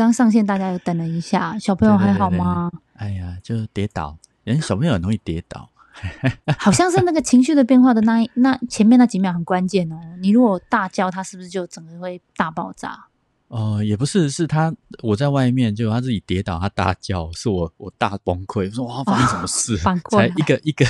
刚上线，大家又等了一下，小朋友还好吗？哎呀，就跌倒，人小朋友很容易跌倒。好像是那个情绪的变化的那那前面那几秒很关键哦。你如果大叫，他是不是就整个会大爆炸？哦，也不是，是他我在外面，就他自己跌倒，他大叫，是我我大崩溃，我说哇，发生什么事？才一个一个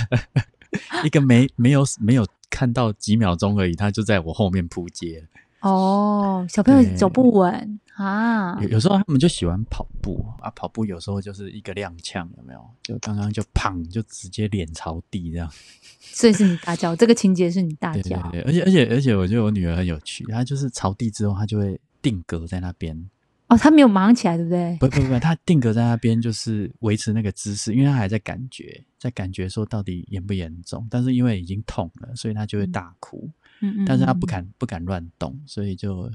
一个没没有没有看到几秒钟而已，他就在我后面扑街。哦，小朋友走不稳啊，有有时候他们就喜欢跑步啊，跑步有时候就是一个踉跄，有没有？就刚刚就砰，就直接脸朝地这样。所以是你大叫，这个情节是你大叫。对对对，而且而且而且，我觉得我女儿很有趣，她就是朝地之后，她就会。定格在那边哦，她没有忙起来，对不对？不不不，她定格在那边就是维持那个姿势，因为她还在感觉，在感觉说到底严不严重。但是因为已经痛了，所以她就会大哭。嗯嗯。但是她不敢不敢乱动，所以就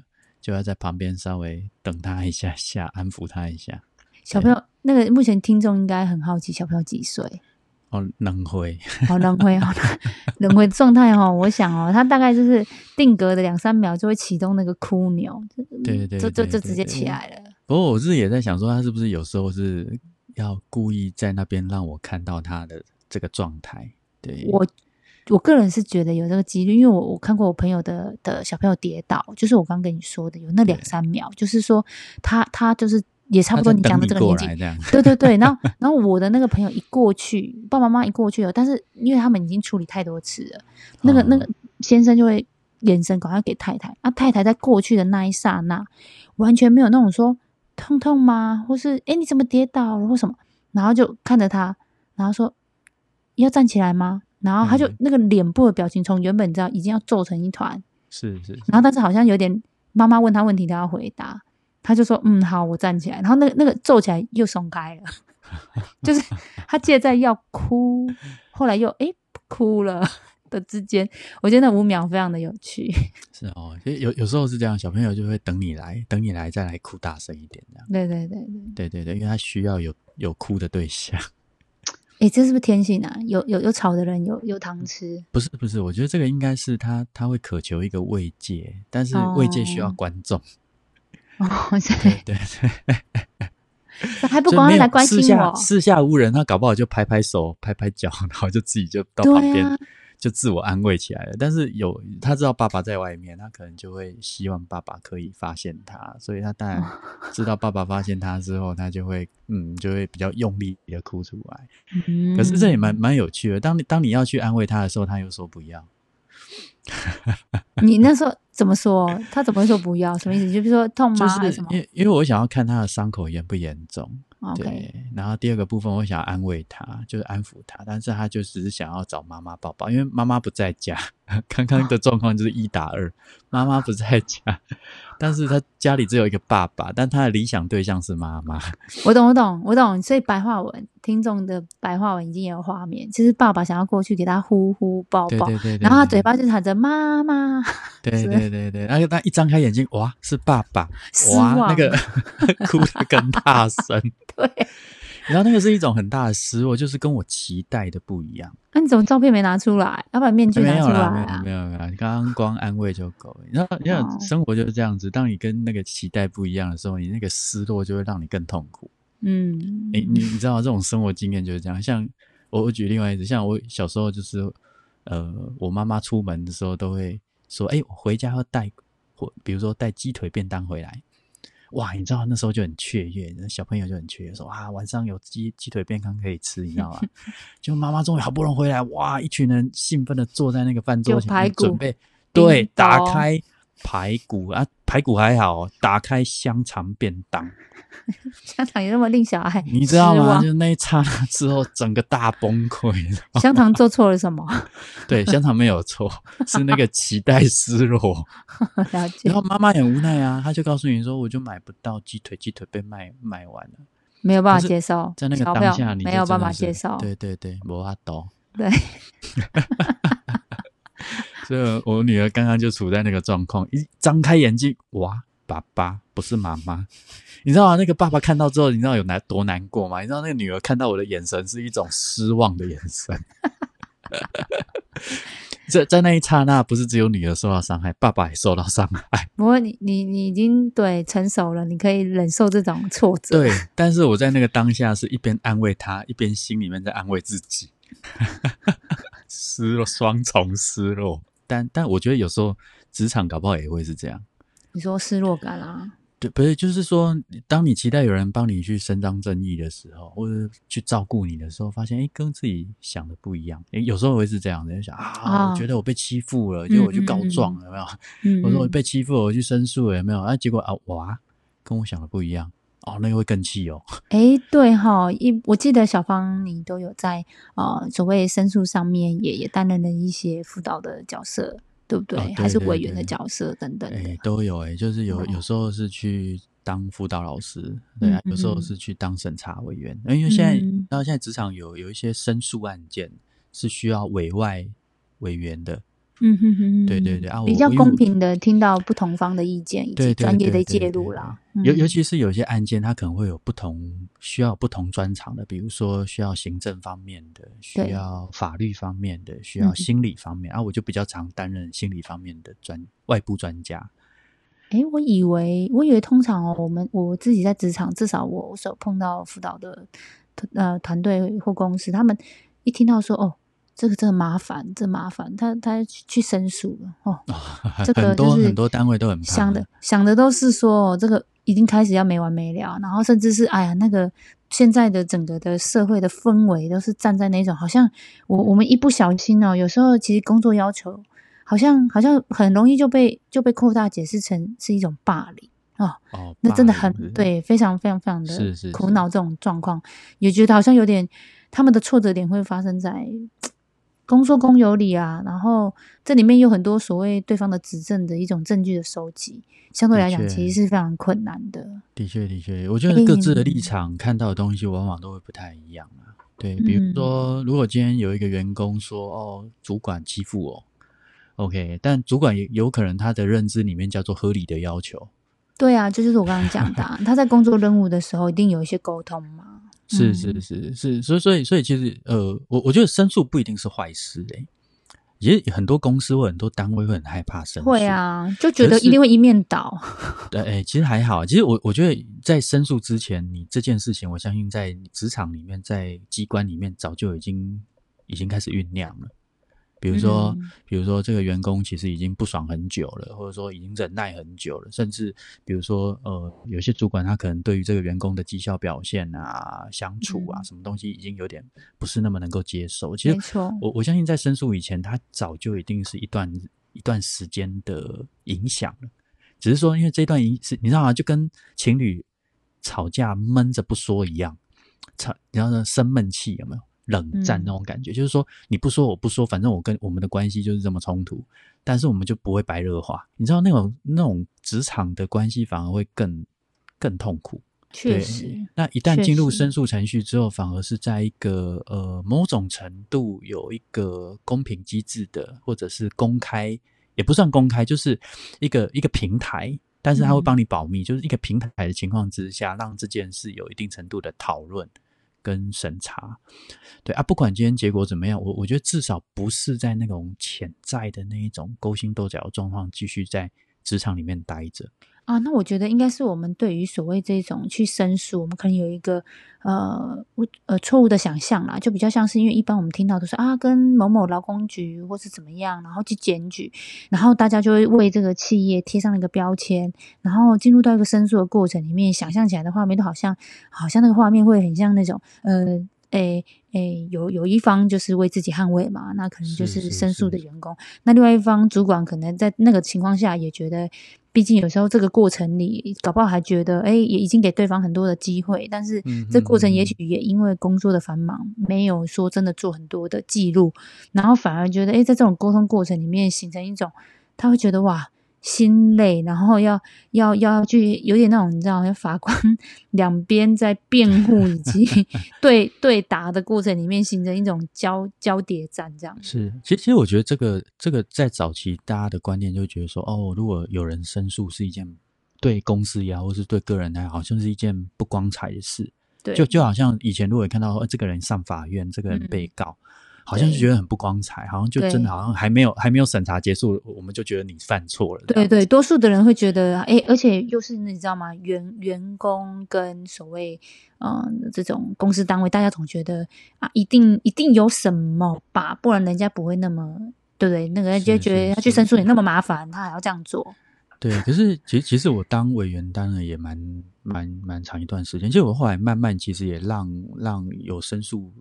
就要在旁边稍微等他一下下，安抚他一下。小朋友，那个目前听众应该很好奇，小朋友几岁？哦，能回，好能回，好能回状态哦。我想哦，他大概就是定格的两三秒就会启动那个哭钮，对对，就就就直接起来了。不过我是也在想说，他是不是有时候是要故意在那边让我看到他的这个状态？对我我个人是觉得有这个几率，因为我我看过我朋友的的小朋友跌倒，就是我刚跟你说的，有那两三秒，就是说他他就是。也差不多，你讲的这个年纪，对对对。然后，然后我的那个朋友一过去，爸爸妈妈一过去了，但是因为他们已经处理太多次了，那个那个先生就会眼神赶快给太太，啊，太太在过去的那一刹那，完全没有那种说痛痛吗？或是哎你怎么跌倒了或什么？然后就看着他，然后说要站起来吗？然后他就那个脸部的表情，从原本你知道已经要皱成一团，是是，然后但是好像有点妈妈问他问题，他要回答。他就说：“嗯，好，我站起来。”然后那个那个皱起来又松开了，就是他借在要哭，后来又哎哭了的之间，我觉得那五秒非常的有趣。是哦，其实有有时候是这样，小朋友就会等你来，等你来再来哭大声一点这样。对对对对对对对，因为他需要有有哭的对象。哎，这是不是天性啊？有有有吵的人有有糖吃？不是不是，我觉得这个应该是他他会渴求一个慰藉，但是慰藉需要观众。哦，对对对，还不光来关心我，四下无人，他搞不好就拍拍手、拍拍脚，然后就自己就到旁边，就自我安慰起来了。但是有他知道爸爸在外面，他可能就会希望爸爸可以发现他，所以他当然 知道爸爸发现他之后，他就会嗯，就会比较用力的哭出来。可是这也蛮蛮有趣的，当你当你要去安慰他的时候，他又说不要。你那时候怎么说？他怎么会说不要？什么意思？就是说痛吗？就是因为因为我想要看他的伤口严不严重。对，然后第二个部分我想安慰他，就是安抚他，但是他就只是想要找妈妈抱抱，因为妈妈不在家。刚刚的状况就是一打二，妈妈不在家。但是他家里只有一个爸爸，但他的理想对象是妈妈。我懂，我懂，我懂。所以白话文听众的白话文已经有画面，就是爸爸想要过去给他呼呼抱抱，对对对，然后他嘴巴就喊着妈妈。对对对 对，然后他一张开眼睛，哇，是爸爸，哇，那个 哭的更大声。对。然后那个是一种很大的失落，就是跟我期待的不一样。那你怎么照片没拿出来？要把面具拿出来啊？没有没有，刚刚光安慰就够。你知道，因为生活就是这样子，当你跟那个期待不一样的时候，你那个失落就会让你更痛苦。嗯，你你你知道这种生活经验就是这样。像我我举另外一次，像我小时候就是，呃，我妈妈出门的时候都会说：“哎，我回家要带或比如说带鸡腿便当回来。”哇，你知道那时候就很雀跃，那小朋友就很雀跃，说啊，晚上有鸡鸡腿便当可以吃，你知道吗？就妈妈终于好不容易回来，哇，一群人兴奋的坐在那个饭桌前准备，对，打开。排骨啊，排骨还好，打开香肠便当，香肠也那么令小孩，你知道吗？就那一刹那之后，整个大崩溃。香肠做错了什么？对，香肠没有错，是那个期待失落。了解。然后妈妈很无奈啊，她就告诉你说，我就买不到鸡腿，鸡腿被卖卖完了，没有办法接受，在那个当下，你没有办法接受。对对对，无法懂。对。所以，我女儿刚刚就处在那个状况，一张开眼睛，哇，爸爸不是妈妈，你知道吗？那个爸爸看到之后，你知道有难多难过吗？你知道那个女儿看到我的眼神是一种失望的眼神。在在那一刹那，不是只有女儿受到伤害，爸爸也受到伤害。不过你你你已经对成熟了，你可以忍受这种挫折。对，但是我在那个当下是一边安慰他，一边心里面在安慰自己，失落双重失落。但但我觉得有时候职场搞不好也会是这样。你说失落感啊？对，不是，就是说，当你期待有人帮你去伸张正义的时候，或者去照顾你的时候，发现哎，跟自己想的不一样。哎，有时候会是这样的，就想啊，我觉得我被欺负了，就我去告状，有没有？我说我被欺负了，我去申诉，有没有？啊，结果啊，哇，跟我想的不一样，哦，那个会更气哦。哎，对哈，一我记得小芳你都有在啊，所谓申诉上面也也担任了一些辅导的角色。对不对？还是委员的角色等等的，都有哎。就是有有时候是去当辅导老师，对啊，有时候是去当审查委员。因为现在，然后现在职场有有一些申诉案件是需要委外委员的。嗯哼哼，对对对啊，比较公平的听到不同方的意见以及专业的介入啦。尤尤其是有些案件，它可能会有不同需要不同专长的，比如说需要行政方面的，需要法律方面的，需要心理方面啊，我就比较常担任心理方面的专外部专家。哎，我以为我以为通常哦，我们我自己在职场，至少我所碰到辅导的呃团队或公司，他们一听到说哦。这个真的麻烦，真麻烦。他他去申诉了哦。这个很多很多单位都很想的想的都是说，这个已经开始要没完没了，然后甚至是哎呀，那个现在的整个的社会的氛围都是站在那种，好像我我们一不小心哦，有时候其实工作要求好像好像很容易就被就被扩大解释成是一种霸凌哦。哦，那真的很对，非常非常非常的苦恼这种状况，也觉得好像有点他们的挫折点会发生在。公说公有理啊，然后这里面有很多所谓对方的指证的一种证据的收集，相对来讲其实是非常困难的。的确，的确，我觉得各自的立场看到的东西往往都会不太一样啊。对，比如说，如果今天有一个员工说：“哦，主管欺负我。”OK，但主管也有可能他的认知里面叫做合理的要求。对啊，这就是我刚刚讲的，他在工作任务的时候一定有一些沟通嘛。是是是是，所以所以所以其实呃，我我觉得申诉不一定是坏事诶，也很多公司或很多单位会很害怕申诉，会啊，就觉得一定会一面倒。对，哎，其实还好，其实我我觉得在申诉之前，你这件事情，我相信在职场里面，在机关里面早就已经已经开始酝酿了。比如说，比如说这个员工其实已经不爽很久了，或者说已经忍耐很久了，甚至比如说，呃，有些主管他可能对于这个员工的绩效表现啊、相处啊，什么东西已经有点不是那么能够接受。其实，我我相信在申诉以前，他早就一定是一段一段时间的影响了。只是说，因为这段影是，你知道吗？就跟情侣吵架闷着不说一样，吵，你知道生闷气有没有？冷战那种感觉，就是说你不说我不说，反正我跟我们的关系就是这么冲突，但是我们就不会白热化。你知道那种那种职场的关系反而会更更痛苦。确实，那一旦进入申诉程序之后，反而是在一个呃某种程度有一个公平机制的，或者是公开也不算公开，就是一个一个平台，但是他会帮你保密，就是一个平台的情况之下，让这件事有一定程度的讨论。跟审查，对啊，不管今天结果怎么样，我我觉得至少不是在那种潜在的那一种勾心斗角的状况继续在职场里面待着。啊，那我觉得应该是我们对于所谓这种去申诉，我们可能有一个呃误呃错误的想象啦，就比较像是因为一般我们听到都是啊跟某某劳工局或是怎么样，然后去检举，然后大家就会为这个企业贴上一个标签，然后进入到一个申诉的过程里面，想象起来的画面都好像好像那个画面会很像那种呃。诶诶，有有一方就是为自己捍卫嘛，那可能就是申诉的员工。那另外一方主管可能在那个情况下也觉得，毕竟有时候这个过程里，搞不好还觉得，哎，也已经给对方很多的机会，但是这过程也许也因为工作的繁忙，没有说真的做很多的记录，然后反而觉得，哎，在这种沟通过程里面形成一种，他会觉得哇。心累，然后要要要去有点那种，你知道，法官两边在辩护 以及对对答的过程里面，形成一种交交叠战，这样是。其实，其实我觉得这个这个在早期大家的观念就觉得说，哦，如果有人申诉是一件对公司也好，或是对个人来好像是一件不光彩的事。对，就就好像以前如果看到这个人上法院，这个人被告。好像就觉得很不光彩，好像就真的好像还没有还没有审查结束，我们就觉得你犯错了。对对，多数的人会觉得，哎，而且又是你知道吗？员员工跟所谓嗯这种公司单位，大家总觉得啊，一定一定有什么吧，不然人家不会那么对不对？那个人就觉得他去申诉你那么麻烦，他还要这样做。对，可是其实其实我当委员当了也蛮蛮蛮长一段时间，其实我后来慢慢其实也让让有申诉。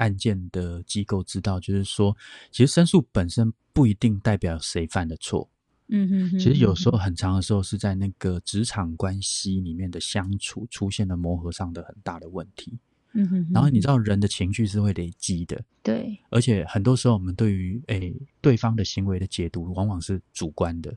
案件的机构知道，就是说，其实申诉本身不一定代表谁犯的错。嗯哼，其实有时候很长的时候是在那个职场关系里面的相处出现了磨合上的很大的问题。嗯哼，然后你知道人的情绪是会累积的，对，而且很多时候我们对于诶对方的行为的解读往往是主观的，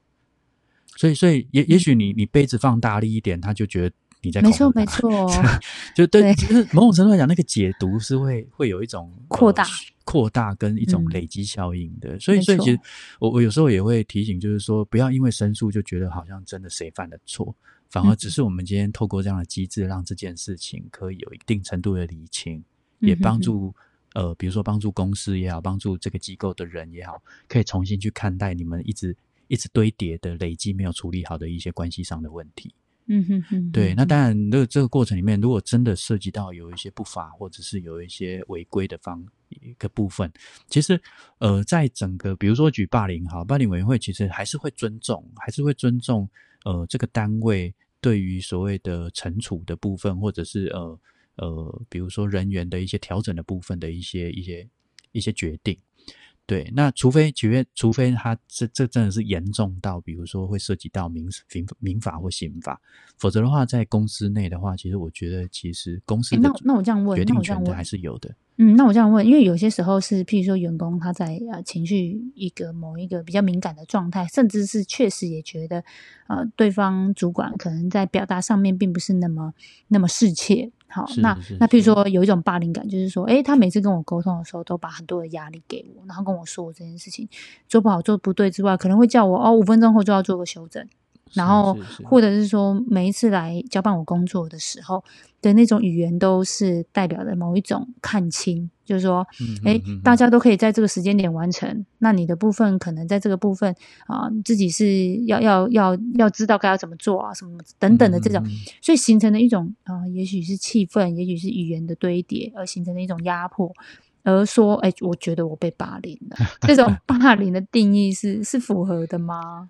所以所以也也许你你杯子放大力一点，他就觉得。你在没错没错，就对，就是某种程度来讲，那个解读是会会有一种扩大、扩大跟一种累积效应的。所以，所以其实我我有时候也会提醒，就是说，不要因为申诉就觉得好像真的谁犯了错，反而只是我们今天透过这样的机制，让这件事情可以有一定程度的理清，也帮助呃，比如说帮助公司也好，帮助这个机构的人也好，可以重新去看待你们一直一直堆叠的累积没有处理好的一些关系上的问题。嗯哼哼，对，那当然，这这个过程里面，如果真的涉及到有一些不法，或者是有一些违规的方一个部分，其实，呃，在整个，比如说举霸凌哈，霸凌委员会其实还是会尊重，还是会尊重，呃，这个单位对于所谓的惩处的部分，或者是呃呃，比如说人员的一些调整的部分的一些一些一些决定。对，那除非，除非，除非他这这真的是严重到，比如说会涉及到民民民法或刑法，否则的话，在公司内的话，其实我觉得，其实公司那那我这样问，决定权的还是有的。嗯，那我这样问，因为有些时候是，譬如说员工他在呃情绪一个某一个比较敏感的状态，甚至是确实也觉得，呃，对方主管可能在表达上面并不是那么那么适切。好，那那譬如说有一种霸凌感，就是说，哎，他每次跟我沟通的时候，都把很多的压力给我，然后跟我说我这件事情做不好、做不对之外，可能会叫我哦，五分钟后就要做个修正。然后，或者是说，每一次来交办我工作的时候的那种语言，都是代表的某一种看清，就是说，哎，大家都可以在这个时间点完成，那你的部分可能在这个部分啊，自己是要要要要知道该要怎么做啊，什么等等的这种，所以形成了一种啊，也许是气氛，也许是语言的堆叠而形成的一种压迫。而说，哎，我觉得我被霸凌了。这种 霸凌的定义是是符合的吗？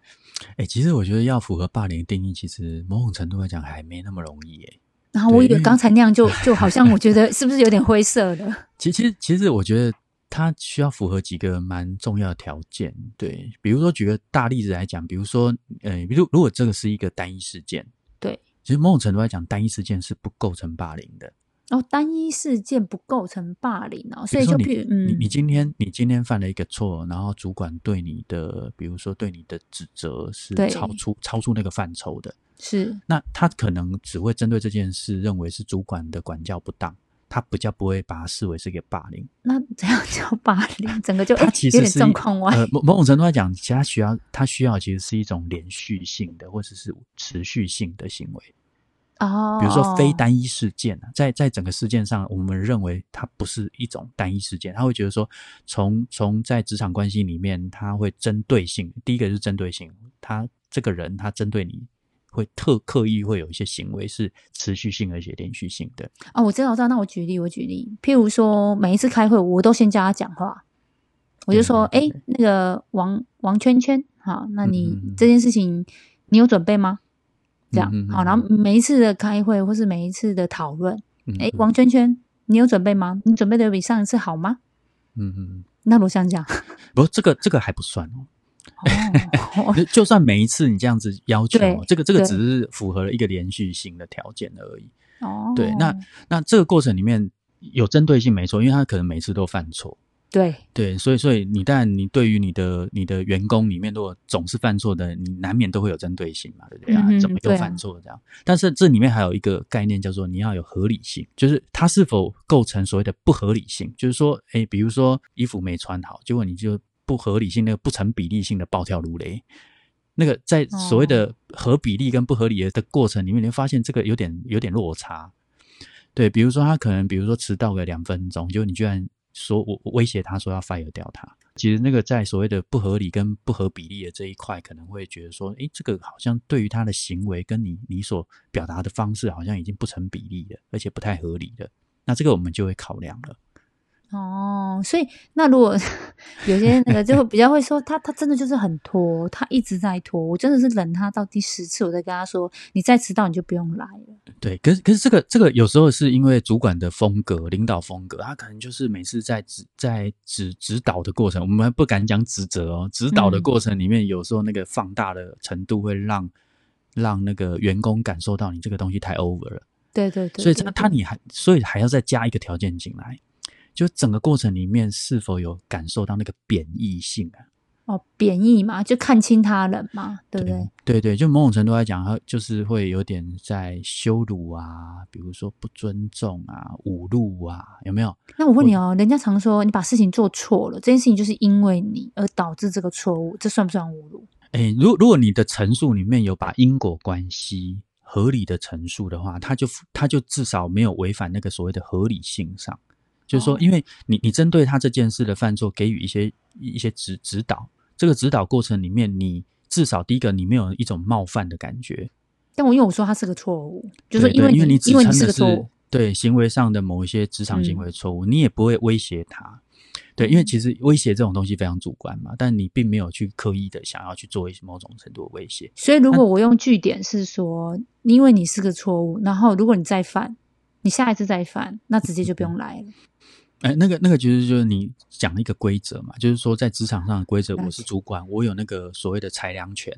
哎，其实我觉得要符合霸凌定义，其实某种程度来讲还没那么容易。哎，然后我以为刚才那样就就好像我觉得 是不是有点灰色的？其实其实我觉得它需要符合几个蛮重要的条件。对，比如说举个大例子来讲，比如说，呃，比如如果这个是一个单一事件，对，其实某种程度来讲，单一事件是不构成霸凌的。哦，单一事件不构成霸凌哦，所以就比如，你你今天你今天犯了一个错，然后主管对你的，比如说对你的指责是超出超出那个范畴的，是，那他可能只会针对这件事认为是主管的管教不当，他比较不会把它视为是一个霸凌。那这样叫霸凌？整个就他其实是状况外。某某种程度来讲，其他需要他需要其实是一种连续性的或者是持续性的行为。哦，比如说非单一事件在在整个事件上，我们认为它不是一种单一事件，他会觉得说，从从在职场关系里面，他会针对性，第一个是针对性，他这个人他针对你会特刻意会有一些行为是持续性而且连续性的。哦，我知道，我知道，那我举例，我举例，譬如说每一次开会，我都先叫他讲话，我就说，哎，那个王王圈圈，好，那你这件事情你有准备吗？这样好，然后每一次的开会或是每一次的讨论，哎，王圈圈，你有准备吗？你准备的比上一次好吗？嗯嗯，那我想讲，不，这个这个还不算哦。就算每一次你这样子要求，这个这个只是符合了一个连续性的条件而已。哦，对，那那这个过程里面有针对性没错，因为他可能每次都犯错。对对，所以所以你当然你对于你的你的员工里面，如果总是犯错的，你难免都会有针对性嘛，对不对啊？怎么又犯错这样？但是这里面还有一个概念叫做你要有合理性，就是它是否构成所谓的不合理性，就是说，哎，比如说衣服没穿好，结果你就不合理性那个不成比例性的暴跳如雷，那个在所谓的合比例跟不合理的过程里面，你会发现这个有点有点落差。对，比如说他可能比如说迟到个两分钟，就你居然。说我威胁他说要 fire 掉他。其实那个在所谓的不合理跟不合比例的这一块，可能会觉得说，诶，这个好像对于他的行为跟你你所表达的方式，好像已经不成比例了，而且不太合理了。那这个我们就会考量了。哦，所以那如果有些那个就会比较会说他他真的就是很拖，他一直在拖，我真的是忍他到第十次，我再跟他说，你再迟到你就不用来了。对，可是可是这个这个有时候是因为主管的风格、领导风格，他可能就是每次在指在指指导的过程，我们不敢讲指责哦，指导的过程里面，有时候那个放大的程度会让让那个员工感受到你这个东西太 over 了。对对对，所以他他你还所以还要再加一个条件进来。就整个过程里面是否有感受到那个贬义性啊？哦，贬义嘛，就看清他人嘛，对不对？对对，就某种程度来讲，他就是会有点在羞辱啊，比如说不尊重啊、侮辱啊，有没有？那我问你哦，人家常说你把事情做错了，这件事情就是因为你而导致这个错误，这算不算侮辱？哎，如如果你的陈述里面有把因果关系合理的陈述的话，他就他就至少没有违反那个所谓的合理性上。就是说，因为你你针对他这件事的犯错给予一些一些指指导，这个指导过程里面，你至少第一个你没有一种冒犯的感觉。但我因为我说他是个错误，就是因为因为你因为你是个错误，对行为上的某一些职场行为错误，你也不会威胁他。对，因为其实威胁这种东西非常主观嘛，但你并没有去刻意的想要去做一些某种程度的威胁。所以如果我用句点是说，因为你是个错误，然后如果你再犯，你下一次再犯，那直接就不用来了。哎，那个那个其实就是你讲一个规则嘛，就是说在职场上的规则，我是主管，我有那个所谓的裁量权。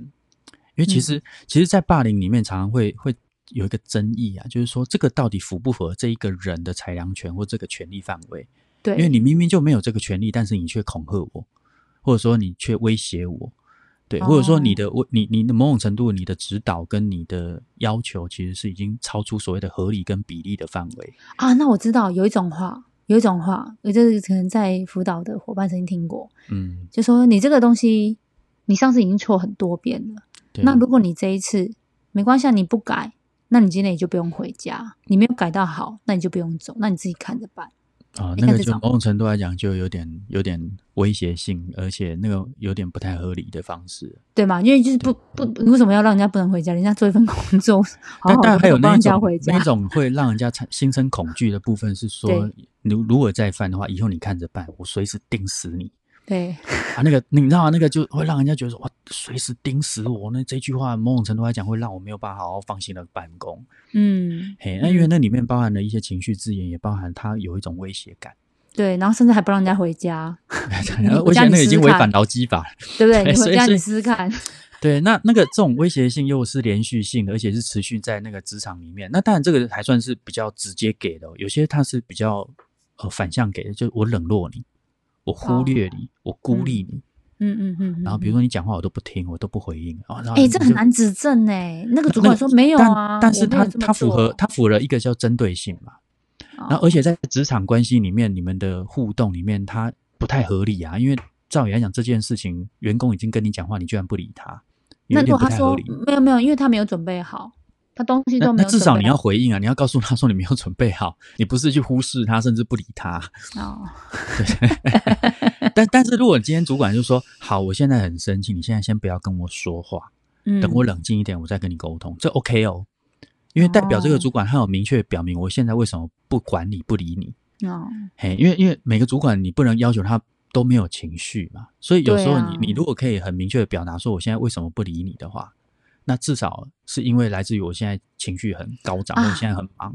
因为其实其实，在霸凌里面常常会会有一个争议啊，就是说这个到底符不符合这一个人的裁量权或这个权利范围？对，因为你明明就没有这个权利，但是你却恐吓我，或者说你却威胁我，对，或者说你的我你你的某种程度你的指导跟你的要求，其实是已经超出所谓的合理跟比例的范围啊。那我知道有一种话。有一种话，我就是可能在辅导的伙伴曾经听过，嗯，就说你这个东西，你上次已经错很多遍了，那如果你这一次没关系，你不改，那你今天也就不用回家，你没有改到好，那你就不用走，那你自己看着办。啊，那个就某种程度来讲，就有点有点威胁性，而且那个有点不太合理的方式，对吗？因为就是不不，你为什么要让人家不能回家？人家做一份工作，但但还有那种那种会让人家产心生恐惧的部分，是说，如如果再犯的话，以后你看着办，我随时盯死你。对啊，那个你知道吗？那个就会让人家觉得说哇，随时盯死我。那这句话某种程度来讲，会让我没有办法好好放心的办公。嗯，嘿，那因为那里面包含了一些情绪字眼，也包含他有一种威胁感。对，然后甚至还不让人家回家。我想那已经违反劳基法，对不对？你回家你试试看。对，那那个这种威胁性又是连续性的，而且是持续在那个职场里面。那当然这个还算是比较直接给的，有些他是比较呃反向给的，就我冷落你。我忽略你，我孤立你，嗯嗯嗯，然后比如说你讲话我都不听，我都不回应，哎，这很难指证哎。那个主管说没有啊，但是他他符合他符合一个叫针对性嘛，然后而且在职场关系里面，你们的互动里面，他不太合理啊，因为照理来讲这件事情，员工已经跟你讲话，你居然不理他，那如果他说没有没有，因为他没有准备好。他东西都没有，那至少你要回应啊！你要告诉他说你没有准备好，你不是去忽视他，甚至不理他。哦，对。但但是如果今天主管就说好，我现在很生气，你现在先不要跟我说话，等我冷静一点，我再跟你沟通，这 OK 哦。因为代表这个主管他有明确表明，我现在为什么不管你不理你。哦，嘿，因为因为每个主管你不能要求他都没有情绪嘛，所以有时候你你如果可以很明确的表达说我现在为什么不理你的话。那至少是因为来自于我现在情绪很高涨，我现在很忙，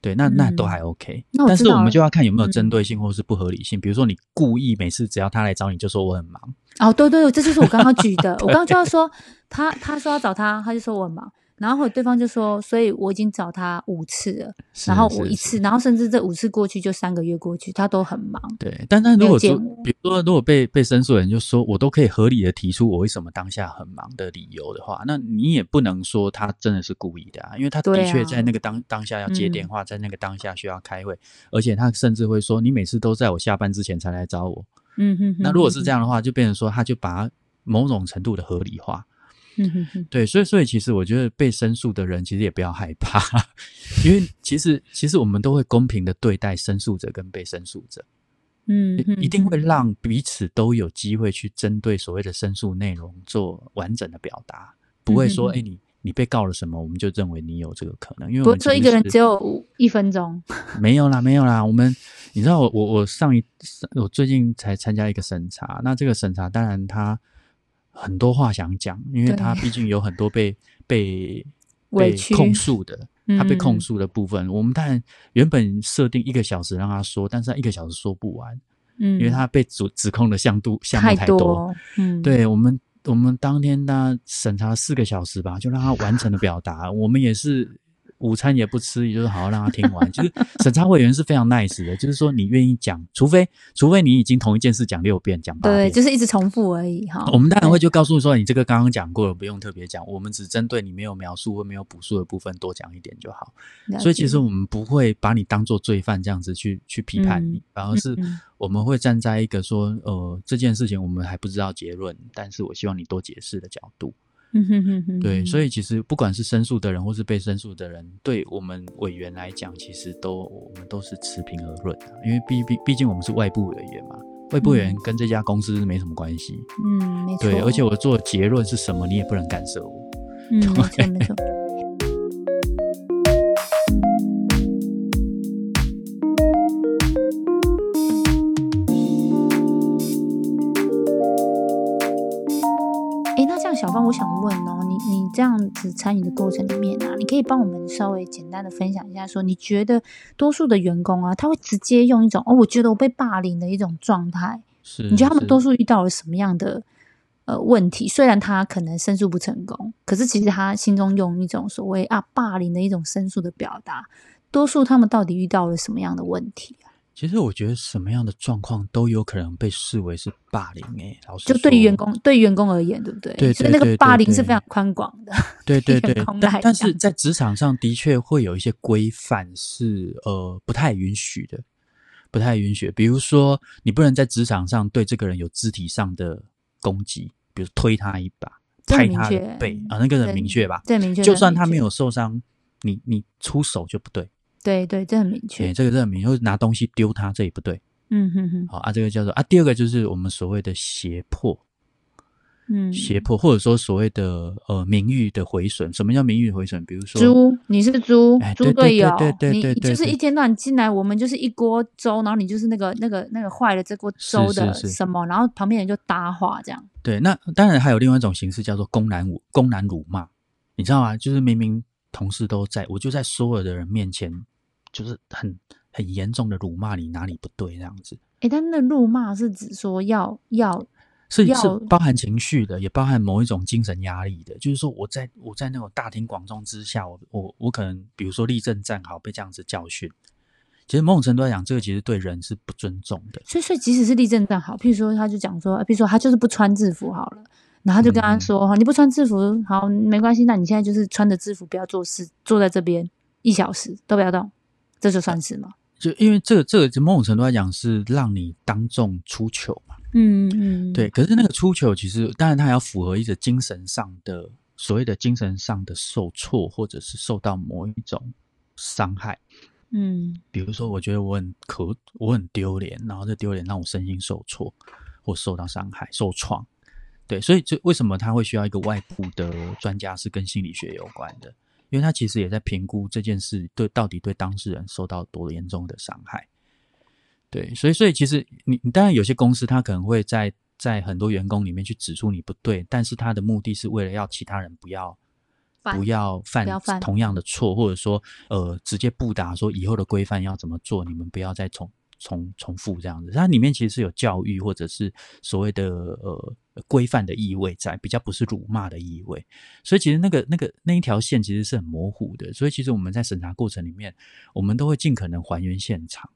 对，那那都还 OK。但是我们就要看有没有针对性或是不合理性。比如说你故意每次只要他来找你就说我很忙。哦，对对，这就是我刚刚举的。我刚刚就要说他，他说要找他，他就说我很忙。然后对方就说，所以我已经找他五次了，然后我一次，然后甚至这五次过去就三个月过去，他都很忙。对，但但如果说，比如说如果被被申诉人就说我都可以合理的提出我为什么当下很忙的理由的话，那你也不能说他真的是故意的啊，因为他的确在那个当当下要接电话，在那个当下需要开会，而且他甚至会说你每次都在我下班之前才来找我。嗯哼，那如果是这样的话，就变成说他就把某种程度的合理化。嗯哼哼，对，所以所以其实我觉得被申诉的人其实也不要害怕，因为其实其实我们都会公平的对待申诉者跟被申诉者。嗯，一定会让彼此都有机会去针对所谓的申诉内容做完整的表达，不会说，哎，你你被告了什么，我们就认为你有这个可能，因为不说一个人只有一分钟，没有啦，没有啦，我们你知道，我我我上一我最近才参加一个审查，那这个审查当然他很多话想讲，因为他毕竟有很多被 被被控诉的。他被控诉的部分，我们当然原本设定一个小时让他说，但是他一个小时说不完，嗯，因为他被指指控的项度项目太多，嗯，对我们我们当天他审查四个小时吧，就让他完成了表达，我们也是。午餐也不吃，也就是好好让他听完。就是审查委员是非常 nice 的，就是说你愿意讲，除非除非你已经同一件事讲六遍、讲八遍，对，就是一直重复而已哈。我们当然会就告诉说，你这个刚刚讲过了，不用特别讲，我们只针对你没有描述或没有补述的部分多讲一点就好。所以其实我们不会把你当做罪犯这样子去去批判你，反而是我们会站在一个说，呃，这件事情我们还不知道结论，但是我希望你多解释的角度。嗯哼哼哼，对，所以其实不管是申诉的人或是被申诉的人，对我们委员来讲，其实都我们都是持平而论的，因为毕毕毕竟我们是外部委员嘛，外部委员跟这家公司是没什么关系。嗯，没错。对，而且我做结论是什么，你也不能干涉我。嗯，没错 没错。参与的过程里面啊，你可以帮我们稍微简单的分享一下，说你觉得多数的员工啊，他会直接用一种哦，我觉得我被霸凌的一种状态，是你觉得他们多数遇到了什么样的呃问题？虽然他可能申诉不成功，可是其实他心中用一种所谓啊霸凌的一种申诉的表达，多数他们到底遇到了什么样的问题啊？其实我觉得什么样的状况都有可能被视为是霸凌诶，老师就对员工对员工而言，对不对？对，所以那个霸凌是非常宽广的。对对 对，但但是在职场上的确会有一些规范是呃不太允许的，不太允许。比如说，你不能在职场上对这个人有肢体上的攻击，比如推他一把、拍他的背啊，那个很明确吧？对，明确。就算他没有受伤，你你出手就不对。对对，这很明确。这个很明确，拿东西丢他，这也不对。嗯哼哼。好啊，这个叫做啊，第二个就是我们所谓的胁迫。嗯，胁迫或者说所谓的呃名誉的毁损。什么叫名誉毁损？比如说猪，你是猪，猪队友，对对对，你就是一天到晚进来，我们就是一锅粥，然后你就是那个那个那个坏了这锅粥的什么，然后旁边人就搭话这样。对，那当然还有另外一种形式叫做公然侮公然辱骂，你知道吗？就是明明同事都在，我就在所有的人面前。就是很很严重的辱骂你哪里不对这样子，哎，但那辱骂是指说要要是是包含情绪的，也包含某一种精神压力的。就是说我在我在那种大庭广众之下，我我我可能比如说立正站好被这样子教训，其实某种程度来讲，这个其实对人是不尊重的。所以所以即使是立正站好，譬如说他就讲说，譬如说他就是不穿制服好了，然后就跟他说哈，你不穿制服好没关系，那你现在就是穿着制服不要做事，坐在这边一小时都不要动。这就算是吗？就因为这个，这个某种程度来讲是让你当众出糗嘛。嗯嗯，对。可是那个出糗，其实当然它要符合一个精神上的所谓的精神上的受挫，或者是受到某一种伤害。嗯，比如说，我觉得我很可，我很丢脸，然后这丢脸让我身心受挫或受到伤害、受创。对，所以这为什么他会需要一个外部的专家，是跟心理学有关的。因为他其实也在评估这件事对到底对当事人受到多严重的伤害，对，所以所以其实你你当然有些公司他可能会在在很多员工里面去指出你不对，但是他的目的是为了要其他人不要不要犯同样的错，或者说呃直接不打说以后的规范要怎么做，你们不要再重。重重复这样子，它里面其实是有教育或者是所谓的呃规范的意味在，比较不是辱骂的意味。所以其实那个那个那一条线其实是很模糊的。所以其实我们在审查过程里面，我们都会尽可能还原现场，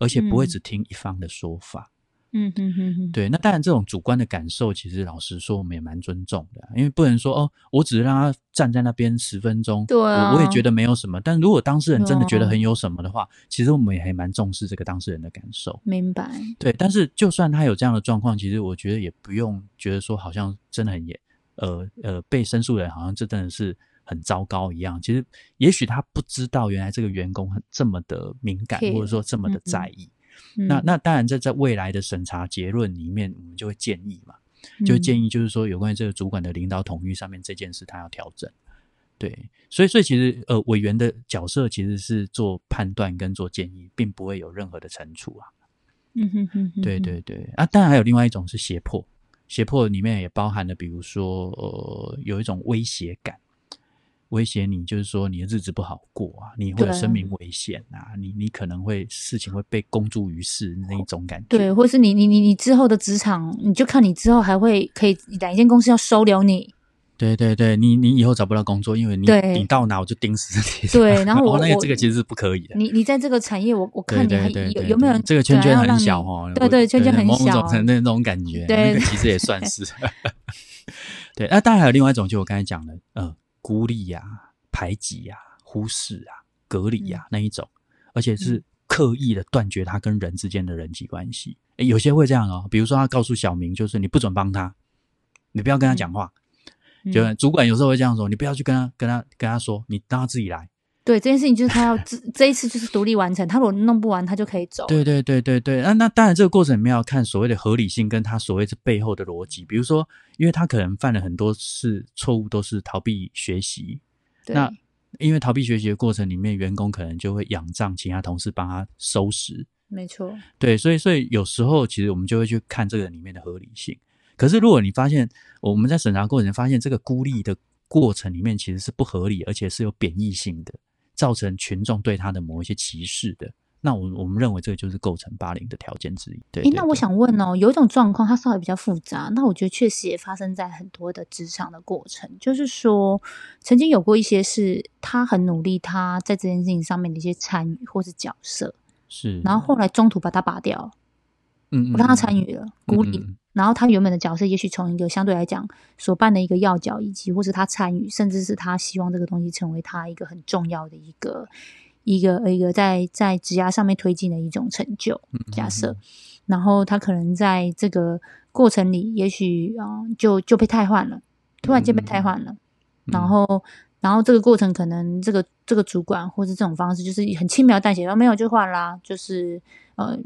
而且不会只听一方的说法。嗯哼哼哼，对，那当然这种主观的感受，其实老实说，我们也蛮尊重的，因为不能说哦，我只是让他站在那边十分钟，对，我也觉得没有什么。但如果当事人真的觉得很有什么的话，其实我们也还蛮重视这个当事人的感受。明白。对，但是就算他有这样的状况，其实我觉得也不用觉得说好像真的很严，呃呃，被申诉人好像这真的是很糟糕一样。其实也许他不知道原来这个员工很这么的敏感，或者说这么的在意。那那当然在在未来的审查结论里面，我们就会建议嘛，就建议就是说有关于这个主管的领导统御上面这件事，他要调整。对，所以所以其实呃，委员的角色其实是做判断跟做建议，并不会有任何的惩处啊。嗯哼哼，对对对。啊，当然还有另外一种是胁迫，胁迫里面也包含了，比如说呃，有一种威胁感，威胁你，就是说你的日子不好过啊，你会有生命危险啊，你你可能会事情会被公诸于世那一种感觉。对，或是你你你你之后的职场，你就看你之后还会可以哪一间公司要收留你。对对对，你你以后找不到工作，因为你你到哪我就盯死你。对，然后 我那个这个其实是不可以的。你你在这个产业，我我看你还有有没有这个圈圈很小哦。对对，圈圈很小，某种那种感觉，那个其实也算是。对，那当然还有另外一种，就我刚才讲的，呃，孤立呀、排挤呀、忽视啊、隔离呀那一种，而且是刻意的断绝他跟人之间的人际关系。有些会这样哦，比如说他告诉小明，就是你不准帮他，你不要跟他讲话。就主管有时候会这样说：“你不要去跟他、跟他、跟他说，你让他自己来。”对这件事情，就是他要这这一次就是独立完成。他如果弄不完，他就可以走。对对对对对。那那当然，这个过程里面要看所谓的合理性，跟他所谓的背后的逻辑。比如说，因为他可能犯了很多次错误，都是逃避学习。那因为逃避学习的过程里面，员工可能就会仰仗其他同事帮他收拾。没错。对，所以所以有时候其实我们就会去看这个里面的合理性。可是，如果你发现我们在审查过程发现这个孤立的过程里面其实是不合理，而且是有贬义性的，造成群众对他的某一些歧视的，那我我们认为这个就是构成霸凌的条件之一。对，那我想问哦，有一种状况它稍微比较复杂，那我觉得确实也发生在很多的职场的过程，就是说曾经有过一些是他很努力，他在这件事情上面的一些参与或是角色，是，然后后来中途把他拔掉，嗯，不让他参与了，孤立。然后他原本的角色，也许从一个相对来讲所扮的一个要角，以及或是他参与，甚至是他希望这个东西成为他一个很重要的一个一个一个在在职涯上面推进的一种成就。假设，然后他可能在这个过程里，也许啊就就被汰换了，突然间被汰换了，然后然后这个过程可能这个这个主管或是这种方式，就是很轻描淡写，说没有就换啦，就是呃。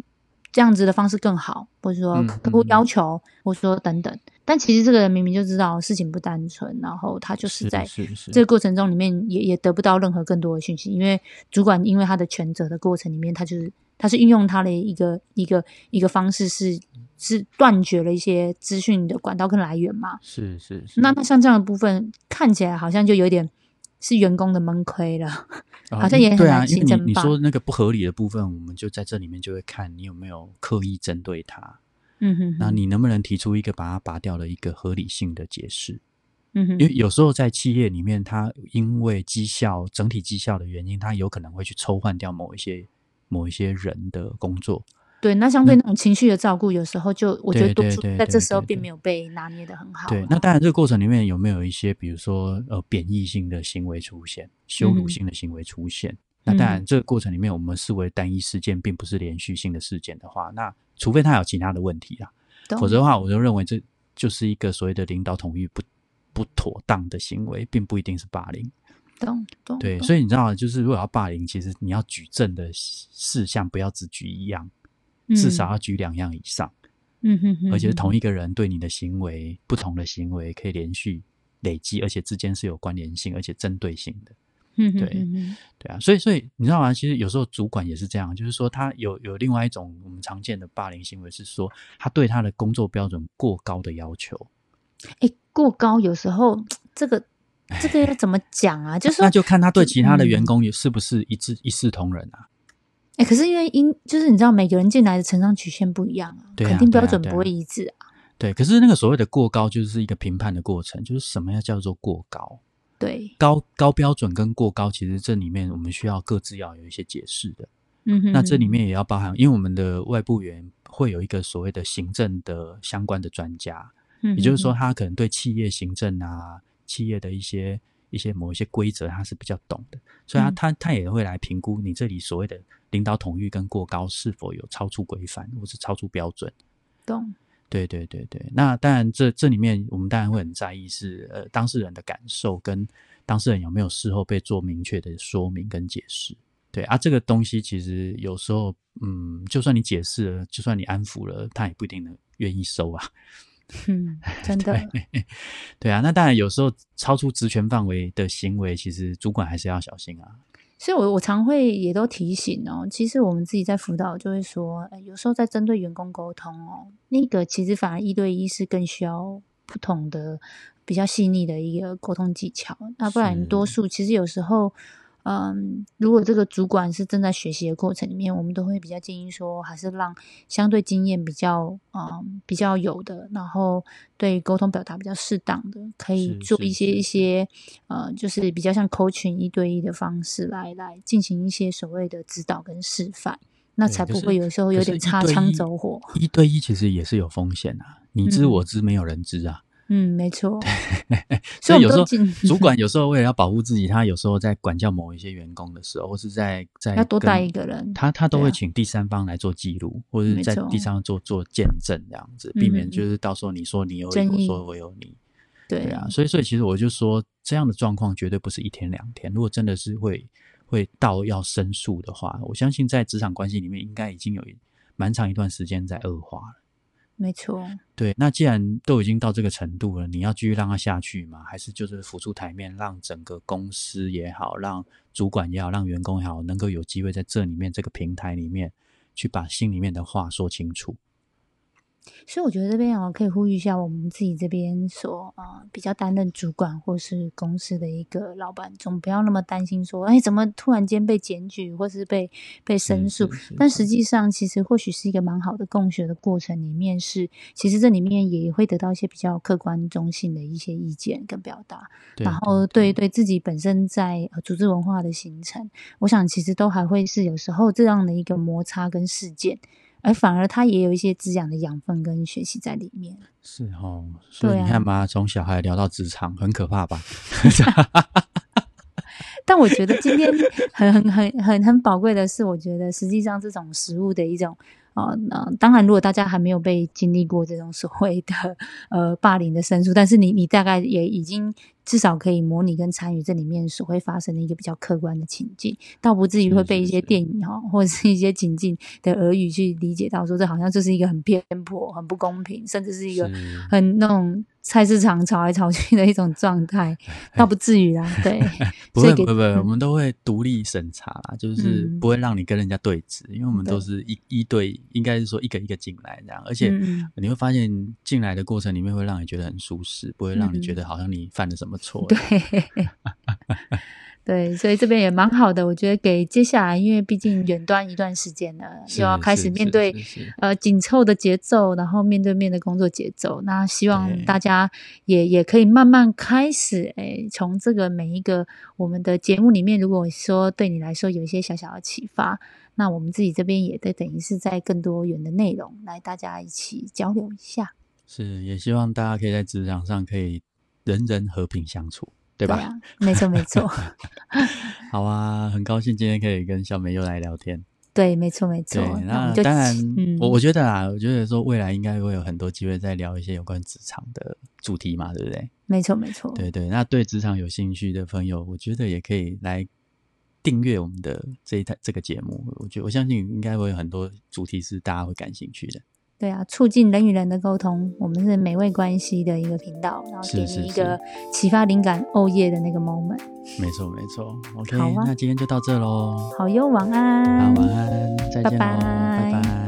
这样子的方式更好，或者说客户要求，或者说等等。但其实这个人明明就知道事情不单纯，然后他就是在这个过程中里面也也得不到任何更多的讯息，因为主管因为他的权责的过程里面，他就是他是运用他的一个一个一个方式是是断绝了一些资讯的管道跟来源嘛。是是是。那那像这样的部分看起来好像就有点。是员工的闷亏了，好像也对啊。因为你你说那个不合理的部分，我们就在这里面就会看你有没有刻意针对他。嗯哼，那你能不能提出一个把它拔掉的一个合理性的解释？嗯哼，因为有时候在企业里面，它因为绩效整体绩效的原因，它有可能会去抽换掉某一些某一些人的工作。对，那相对那种情绪的照顾，有时候就我觉得多数在这时候并没有被拿捏的很好。对，那当然这个过程里面有没有一些，比如说呃贬义性的行为出现，羞辱性的行为出现？那当然这个过程里面我们视为单一事件，并不是连续性的事件的话，那除非他有其他的问题啊，否则的话，我就认为这就是一个所谓的领导统御不不妥当的行为，并不一定是霸凌。懂懂。对，所以你知道，就是如果要霸凌，其实你要举证的事项不要只举一样。至少要举两样以上，嗯哼哼，而且是同一个人对你的行为，不同的行为可以连续累积，而且之间是有关联性，而且针对性的，嗯对对啊，所以所以你知道吗？其实有时候主管也是这样，就是说他有有另外一种我们常见的霸凌行为，是说他对他的工作标准过高的要求，哎，过高有时候这个这个要 怎么讲啊？就是那就看他对其他的员工也是不是一致一视同仁啊。哎，可是因为因就是你知道每个人进来的成长曲线不一样啊，肯定标准不会一致啊。对，可是那个所谓的过高就是一个评判的过程，就是什么要叫做过高？对，高高标准跟过高，其实这里面我们需要各自要有一些解释的。嗯哼，那这里面也要包含，因为我们的外部员会有一个所谓的行政的相关的专家，嗯，也就是说他可能对企业行政啊、企业的一些一些某一些规则，他是比较懂的，所以他他他也会来评估你这里所谓的。领导统御跟过高是否有超出规范或是超出标准？懂？对对对对。那当然，这这里面我们当然会很在意是呃当事人的感受跟当事人有没有事后被做明确的说明跟解释。对啊，这个东西其实有时候，嗯，就算你解释了，就算你安抚了，他也不一定能愿意收啊。嗯，真的。对啊，那当然有时候超出职权范围的行为，其实主管还是要小心啊。所以，我我常会也都提醒哦。其实我们自己在辅导就会说，有时候在针对员工沟通哦，那个其实反而一对一是更需要不同的、比较细腻的一个沟通技巧。那不然，多数其实有时候。嗯，如果这个主管是正在学习的过程里面，我们都会比较建议说，还是让相对经验比较嗯比较有的，然后对沟通表达比较适当的，可以做一些一些呃，就是比较像 coaching 一对一的方式来来进行一些所谓的指导跟示范，那才不会有时候有点擦枪走火。一对一其实也是有风险啊，你知我知，没有人知啊。嗯，没错。所以有时候主管有时候为了要保护自己，他有时候在管教某一些员工的时候，或是在在要多带一个人，他他都会请第三方来做记录，或者在第三方做做见证这样子，避免就是到时候你说你有我说我有你，对啊。所以所以其实我就说这样的状况绝对不是一天两天，如果真的是会会到要申诉的话，我相信在职场关系里面应该已经有蛮长一段时间在恶化了。没错，对，那既然都已经到这个程度了，你要继续让它下去吗？还是就是浮出台面，让整个公司也好，让主管也好，让员工也好，能够有机会在这里面这个平台里面去把心里面的话说清楚？所以我觉得这边啊，可以呼吁一下我们自己这边所啊比较担任主管或是公司的一个老板，总不要那么担心说，哎，怎么突然间被检举或是被被申诉？但实际上，其实或许是一个蛮好的共学的过程。里面是，其实这里面也会得到一些比较客观中性的一些意见跟表达。然后，对对自己本身在组织文化的形成，我想其实都还会是有时候这样的一个摩擦跟事件。而反而他也有一些滋养的养分跟学习在里面。是哦，所以你看嘛，从小孩聊到职场，很可怕吧？但我觉得今天很很很很很宝贵的是，我觉得实际上这种食物的一种。啊，那当然，如果大家还没有被经历过这种所谓的呃霸凌的申诉，但是你你大概也已经至少可以模拟跟参与这里面所会发生的一个比较客观的情境，倒不至于会被一些电影哈或者是一些情境的俄语去理解到说这好像就是一个很偏颇、很不公平，甚至是一个很那种。菜市场吵来吵去的一种状态，倒不至于啦。对，不会不会不会，我们都会独立审查啦，就是不会让你跟人家对峙，因为我们都是一一对，应该是说一个一个进来这样，而且你会发现进来的过程里面会让你觉得很舒适，不会让你觉得好像你犯了什么错。对。对，所以这边也蛮好的，我觉得给接下来，因为毕竟远端一段时间了，又要开始面对呃紧凑的节奏，然后面对面的工作节奏。那希望大家也也可以慢慢开始，哎，从这个每一个我们的节目里面，如果说对你来说有一些小小的启发，那我们自己这边也得等于是在更多元的内容来大家一起交流一下。是，也希望大家可以在职场上可以人人和平相处。对吧？没错，没错。好啊，很高兴今天可以跟小美又来聊天。对，没错，没错。那当然，我我觉得啊，我觉得说未来应该会有很多机会再聊一些有关职场的主题嘛，对不对？没错，没错。对对，那对职场有兴趣的朋友，我觉得也可以来订阅我们的这一台这个节目。我觉得我相信应该会有很多主题是大家会感兴趣的。对啊，促进人与人的沟通，我们是美味关系的一个频道，然后给你一个启发灵感、哦耶的那个 moment。没错，没错。OK，那今天就到这喽。好哟，晚安。好，晚安，再见喽，拜拜。